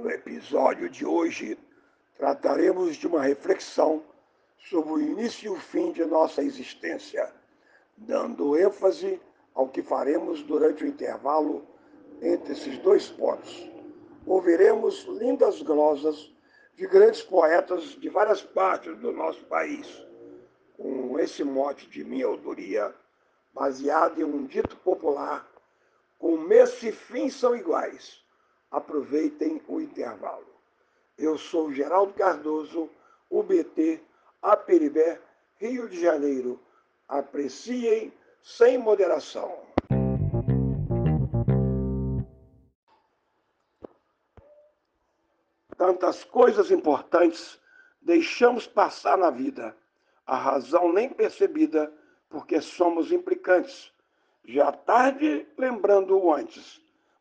No episódio de hoje, trataremos de uma reflexão sobre o início e o fim de nossa existência, dando ênfase ao que faremos durante o intervalo entre esses dois pontos. Ouviremos lindas glosas de grandes poetas de várias partes do nosso país, com esse mote de minha autoria, baseado em um dito popular: começo e fim são iguais. Aproveitem o intervalo. Eu sou Geraldo Cardoso, UBT, Aperibé, Rio de Janeiro. Apreciem sem moderação. Tantas coisas importantes deixamos passar na vida, a razão nem percebida, porque somos implicantes. Já tarde, lembrando o antes,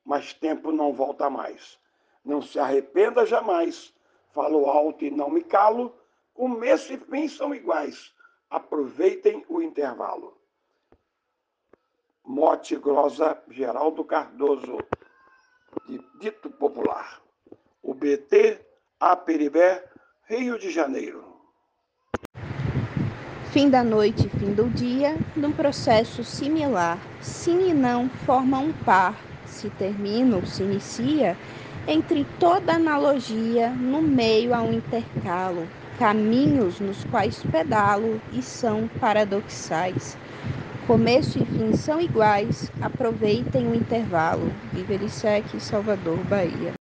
mas tempo não volta mais. Não se arrependa jamais. Falo alto e não me calo. Começo e fim são iguais. Aproveitem o intervalo. Mote Glosa Geraldo Cardoso, Dito Popular. O BT Aperibé, Rio de Janeiro. Fim da noite, fim do dia, num processo similar. Sim e não formam um par. Se termina ou se inicia, entre toda analogia, no meio há um intercalo, caminhos nos quais pedalo e são paradoxais. Começo e fim são iguais, aproveitem o intervalo. Viverissec, Salvador, Bahia.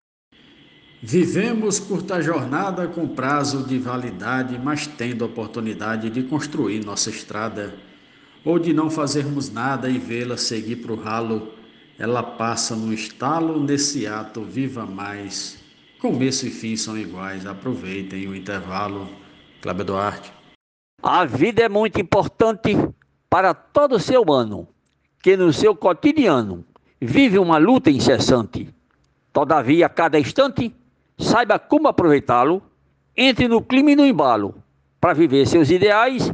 Vivemos curta jornada com prazo de validade, mas tendo oportunidade de construir nossa estrada, ou de não fazermos nada e vê-la seguir para o ralo. Ela passa no estalo, nesse ato, viva mais. Começo e fim são iguais, aproveitem o intervalo. Cláudio Duarte. A vida é muito importante para todo ser humano, que no seu cotidiano vive uma luta incessante. Todavia, a cada instante, saiba como aproveitá-lo, entre no clima e no embalo, para viver seus ideais,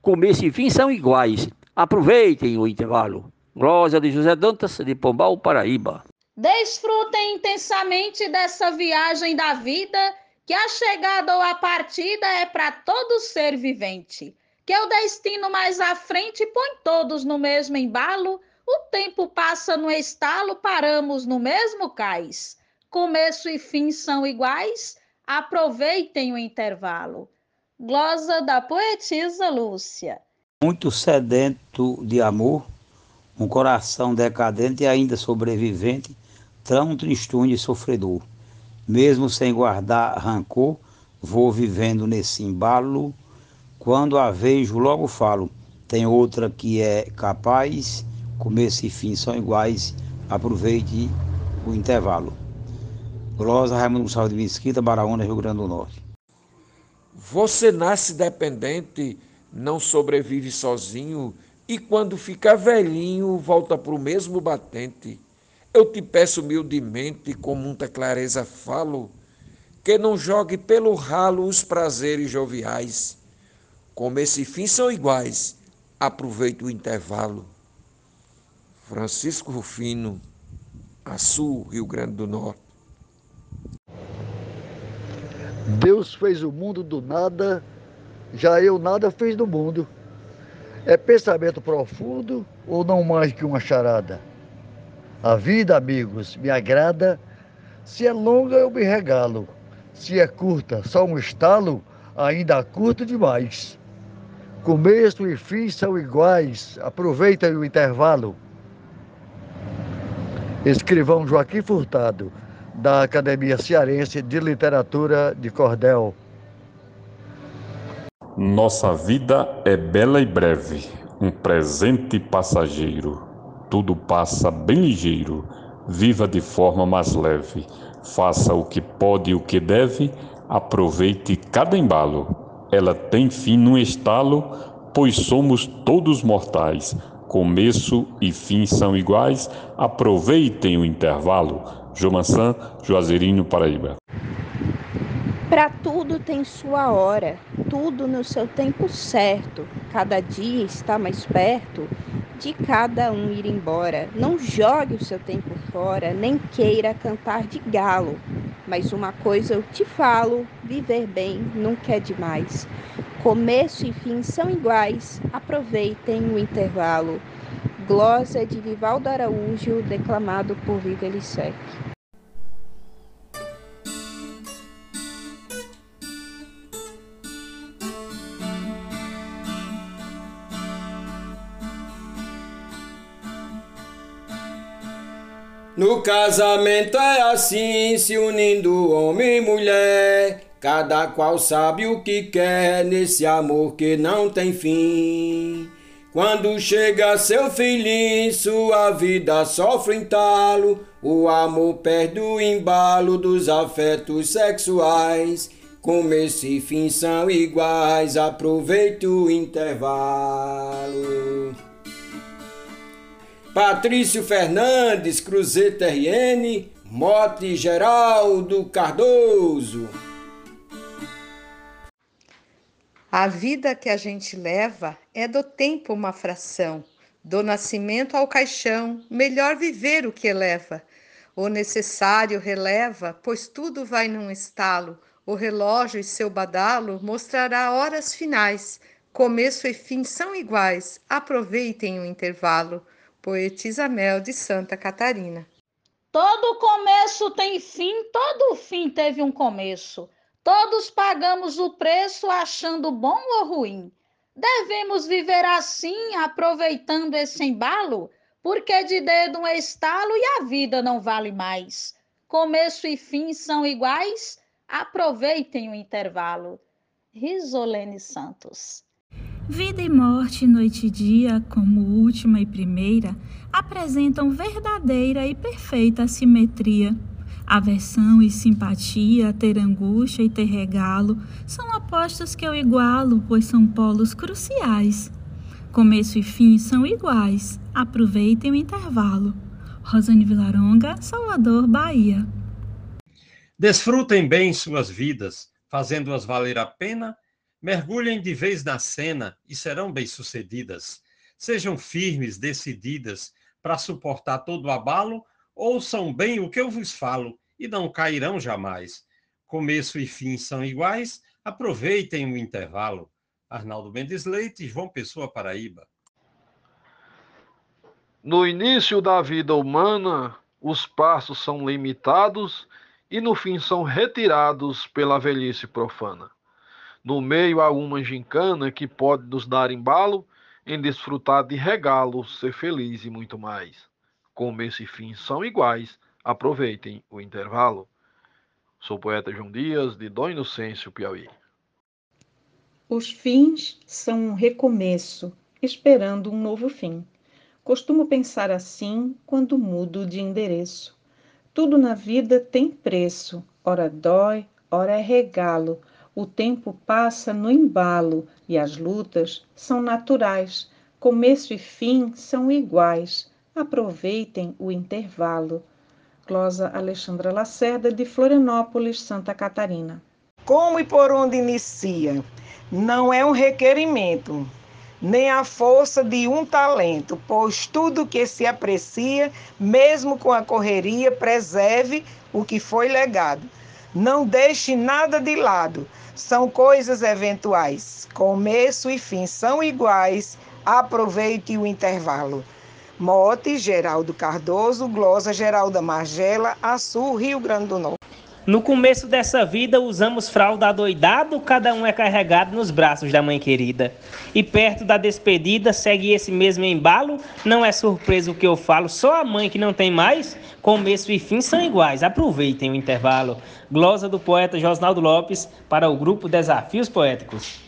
começo e fim são iguais. Aproveitem o intervalo. Glória de José Dantas, de Pombal, Paraíba. Desfrutem intensamente dessa viagem da vida, que a chegada ou a partida é para todo ser vivente. Que o destino mais à frente põe todos no mesmo embalo, o tempo passa no estalo, paramos no mesmo cais começo e fim são iguais, aproveitem o intervalo. Glosa da poetisa Lúcia. Muito sedento de amor, um coração decadente e ainda sobrevivente, tão tristonho e sofredor. Mesmo sem guardar rancor, vou vivendo nesse embalo. Quando a vejo, logo falo. Tem outra que é capaz, começo e fim são iguais, aproveite o intervalo. Glosa Raimundo Gonçalves de Mesquita, Baraúna, Rio Grande do Norte. Você nasce dependente, não sobrevive sozinho e quando fica velhinho volta para o mesmo batente. Eu te peço humildemente, com muita clareza falo, que não jogue pelo ralo os prazeres joviais. Como esse fim são iguais, aproveite o intervalo. Francisco Rufino, Açu, Rio Grande do Norte. Deus fez o mundo do nada, já eu nada fiz do mundo. É pensamento profundo ou não mais que uma charada? A vida, amigos, me agrada. Se é longa, eu me regalo. Se é curta, só um estalo, ainda curto demais. Começo e fim são iguais. Aproveitem o intervalo. Escrivão Joaquim Furtado da Academia Cearense de Literatura de Cordel. Nossa vida é bela e breve, um presente passageiro. Tudo passa bem ligeiro, viva de forma mais leve. Faça o que pode e o que deve, aproveite cada embalo. Ela tem fim num estalo, pois somos todos mortais. Começo e fim são iguais, aproveitem o intervalo Jomansan, Juazeirinho, Paraíba. Para tudo tem sua hora, tudo no seu tempo certo. Cada dia está mais perto de cada um ir embora. Não jogue o seu tempo fora, nem queira cantar de galo. Mas uma coisa eu te falo: viver bem nunca é demais. Começo e fim são iguais, aproveitem o intervalo. Glosa de Vivaldo Araújo, declamado por Viva Elisec. No casamento é assim, se unindo homem e mulher. Cada qual sabe o que quer nesse amor que não tem fim. Quando chega seu filhinho, sua vida sofre entalo. O amor perde o embalo dos afetos sexuais. Começo e fim são iguais, aproveite o intervalo. Patrício Fernandes, Cruzeta RN, Mote Geraldo Cardoso. A vida que a gente leva é do tempo uma fração, do nascimento ao caixão, melhor viver o que eleva. O necessário releva, pois tudo vai num estalo. O relógio e seu badalo mostrará horas finais. Começo e fim são iguais, aproveitem o intervalo. Poetisa Mel de Santa Catarina. Todo começo tem fim, todo fim teve um começo. Todos pagamos o preço achando bom ou ruim. Devemos viver assim, aproveitando esse embalo, porque de dedo um estalo e a vida não vale mais. Começo e fim são iguais, aproveitem o intervalo. Risolene Santos. Vida e morte, noite e dia, como última e primeira, apresentam verdadeira e perfeita simetria. Aversão e simpatia, ter angústia e ter regalo, são opostos que eu igualo, pois são polos cruciais. Começo e fim são iguais, aproveitem o intervalo. Rosane Vilaronga, Salvador, Bahia. Desfrutem bem suas vidas, fazendo-as valer a pena Mergulhem de vez na cena e serão bem-sucedidas. Sejam firmes, decididas, para suportar todo o abalo, ouçam bem o que eu vos falo e não cairão jamais. Começo e fim são iguais, aproveitem o intervalo. Arnaldo Mendes Leite, João Pessoa, Paraíba. No início da vida humana, os passos são limitados e no fim são retirados pela velhice profana. No meio há uma gincana que pode nos dar embalo em desfrutar de regalos, ser feliz e muito mais. Começo e fim são iguais, aproveitem o intervalo. Sou o poeta João Dias, de Dom Inocêncio, Piauí. Os fins são um recomeço, esperando um novo fim. Costumo pensar assim quando mudo de endereço. Tudo na vida tem preço, ora dói, ora é regalo, o tempo passa no embalo e as lutas são naturais. Começo e fim são iguais. Aproveitem o intervalo. Glosa Alexandra Lacerda, de Florianópolis, Santa Catarina. Como e por onde inicia? Não é um requerimento, nem a força de um talento, pois tudo que se aprecia, mesmo com a correria, preserve o que foi legado. Não deixe nada de lado, são coisas eventuais. Começo e fim são iguais. Aproveite o intervalo. Mote, Geraldo Cardoso, Glosa, Geralda Margela, Açu, Rio Grande do Norte. No começo dessa vida, usamos fralda adoidado, cada um é carregado nos braços da mãe querida. E perto da despedida, segue esse mesmo embalo, não é surpresa o que eu falo, só a mãe que não tem mais, começo e fim são iguais, aproveitem o intervalo. Glosa do poeta Josnaldo Lopes para o grupo Desafios Poéticos.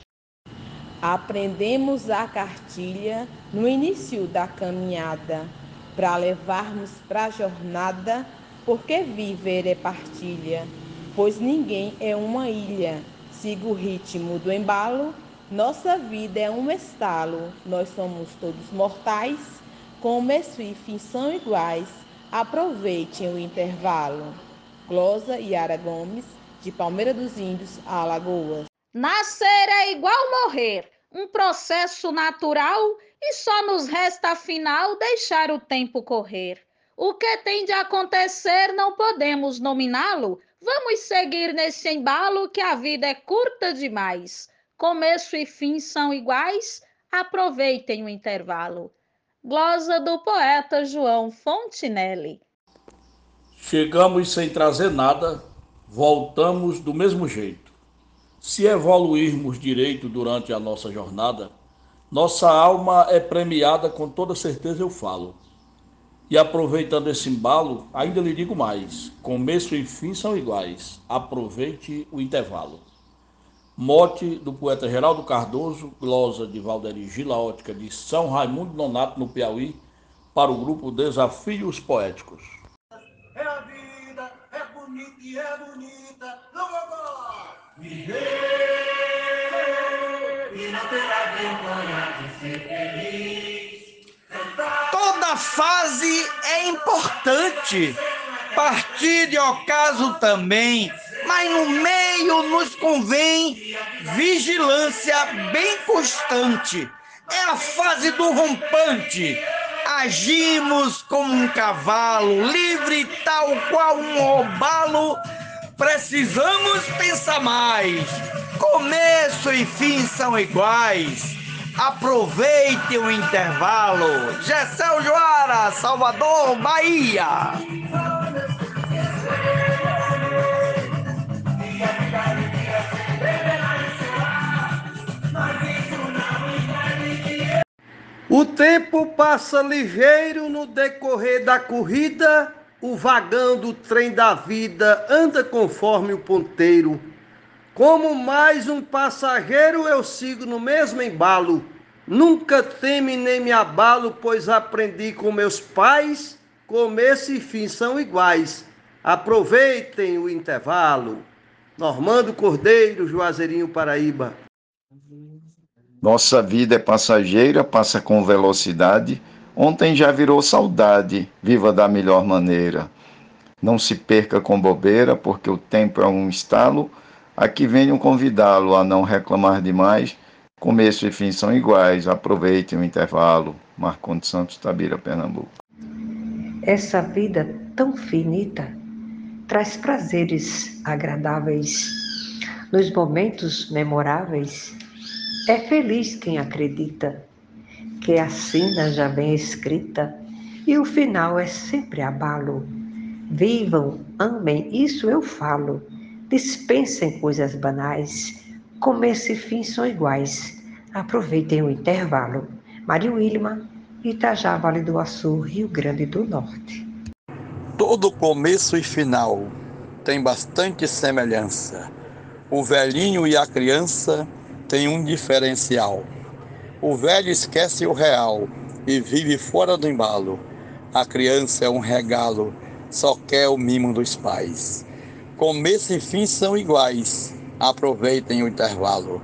Aprendemos a cartilha no início da caminhada, para levarmos para a jornada porque viver é partilha, pois ninguém é uma ilha. Siga o ritmo do embalo, nossa vida é um estalo. Nós somos todos mortais, começo e fim são iguais. Aproveitem o intervalo. Glosa Yara Gomes, de Palmeira dos Índios, Alagoas. Nascer é igual morrer, um processo natural e só nos resta afinal deixar o tempo correr. O que tem de acontecer não podemos nominá-lo, Vamos seguir nesse embalo que a vida é curta demais. Começo e fim são iguais. Aproveitem o intervalo. Glosa do poeta João Fontinelli. Chegamos sem trazer nada, voltamos do mesmo jeito. Se evoluirmos direito durante a nossa jornada, nossa alma é premiada com toda certeza, eu falo. E aproveitando esse embalo, ainda lhe digo mais: começo e fim são iguais. Aproveite o intervalo. Mote do poeta Geraldo Cardoso, glosa de Valderi Gilaótica de São Raimundo Nonato, no Piauí, para o grupo Desafios Poéticos. É a vida, é bonita e é bonita, não vou viver e não terá vergonha de ser feliz. Fase é importante, partir de ocaso também mas no meio nos convém vigilância bem constante. É a fase do rompante. Agimos como um cavalo, livre tal qual um robalo. Precisamos pensar mais. Começo e fim são iguais. Aproveite o intervalo. Gessel Joara, Salvador, Bahia. O tempo passa ligeiro no decorrer da corrida, o vagão do trem da vida anda conforme o ponteiro. Como mais um passageiro, eu sigo no mesmo embalo. Nunca teme nem me abalo, pois aprendi com meus pais, começo e fim são iguais. Aproveitem o intervalo. Normando Cordeiro, Juazeirinho, Paraíba. Nossa vida é passageira, passa com velocidade. Ontem já virou saudade, viva da melhor maneira. Não se perca com bobeira, porque o tempo é um estalo. Aqui venho convidá-lo a não reclamar demais. Começo e fim são iguais, aproveitem o intervalo. Marcondes Santos, Tabira, Pernambuco. Essa vida tão finita traz prazeres agradáveis. Nos momentos memoráveis, é feliz quem acredita que a sina já vem escrita e o final é sempre abalo. Vivam, amem, isso eu falo. Dispensem coisas banais. Começo e fim são iguais. Aproveitem o intervalo. Maria Wilma, Itajá, Vale do Açu, Rio Grande do Norte. Todo começo e final tem bastante semelhança. O velhinho e a criança tem um diferencial. O velho esquece o real e vive fora do embalo. A criança é um regalo, só quer o mimo dos pais. Começo e fim são iguais. Aproveitem o intervalo.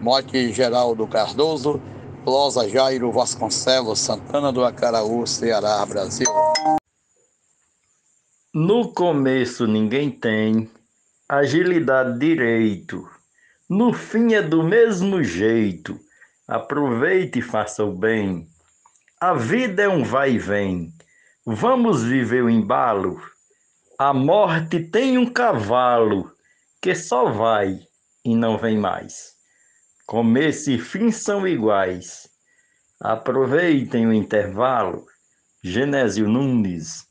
Mote Geraldo Cardoso, Losa Jairo Vasconcelos, Santana do Acaraú, Ceará, Brasil. No começo ninguém tem agilidade direito no fim é do mesmo jeito. Aproveite e faça o bem. A vida é um vai e vem. Vamos viver o embalo. A morte tem um cavalo que só vai e não vem mais. Começo e fim são iguais. Aproveitem o intervalo. Genésio Nunes.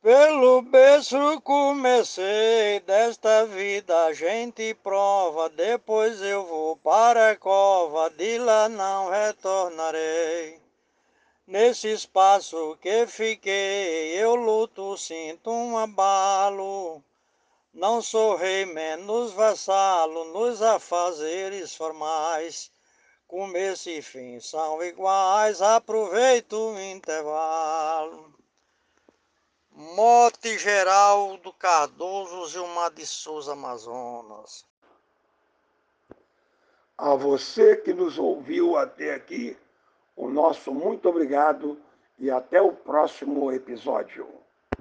Pelo berço comecei, desta vida a gente prova, depois eu vou para a cova, de lá não retornarei. Nesse espaço que fiquei, eu luto, sinto um abalo. Não sou rei, menos vassalo nos afazeres formais. Começo e fim são iguais, aproveito o intervalo. Mote Geraldo Cardoso, Gilmar de Souza, Amazonas. A você que nos ouviu até aqui, o nosso muito obrigado e até o próximo episódio.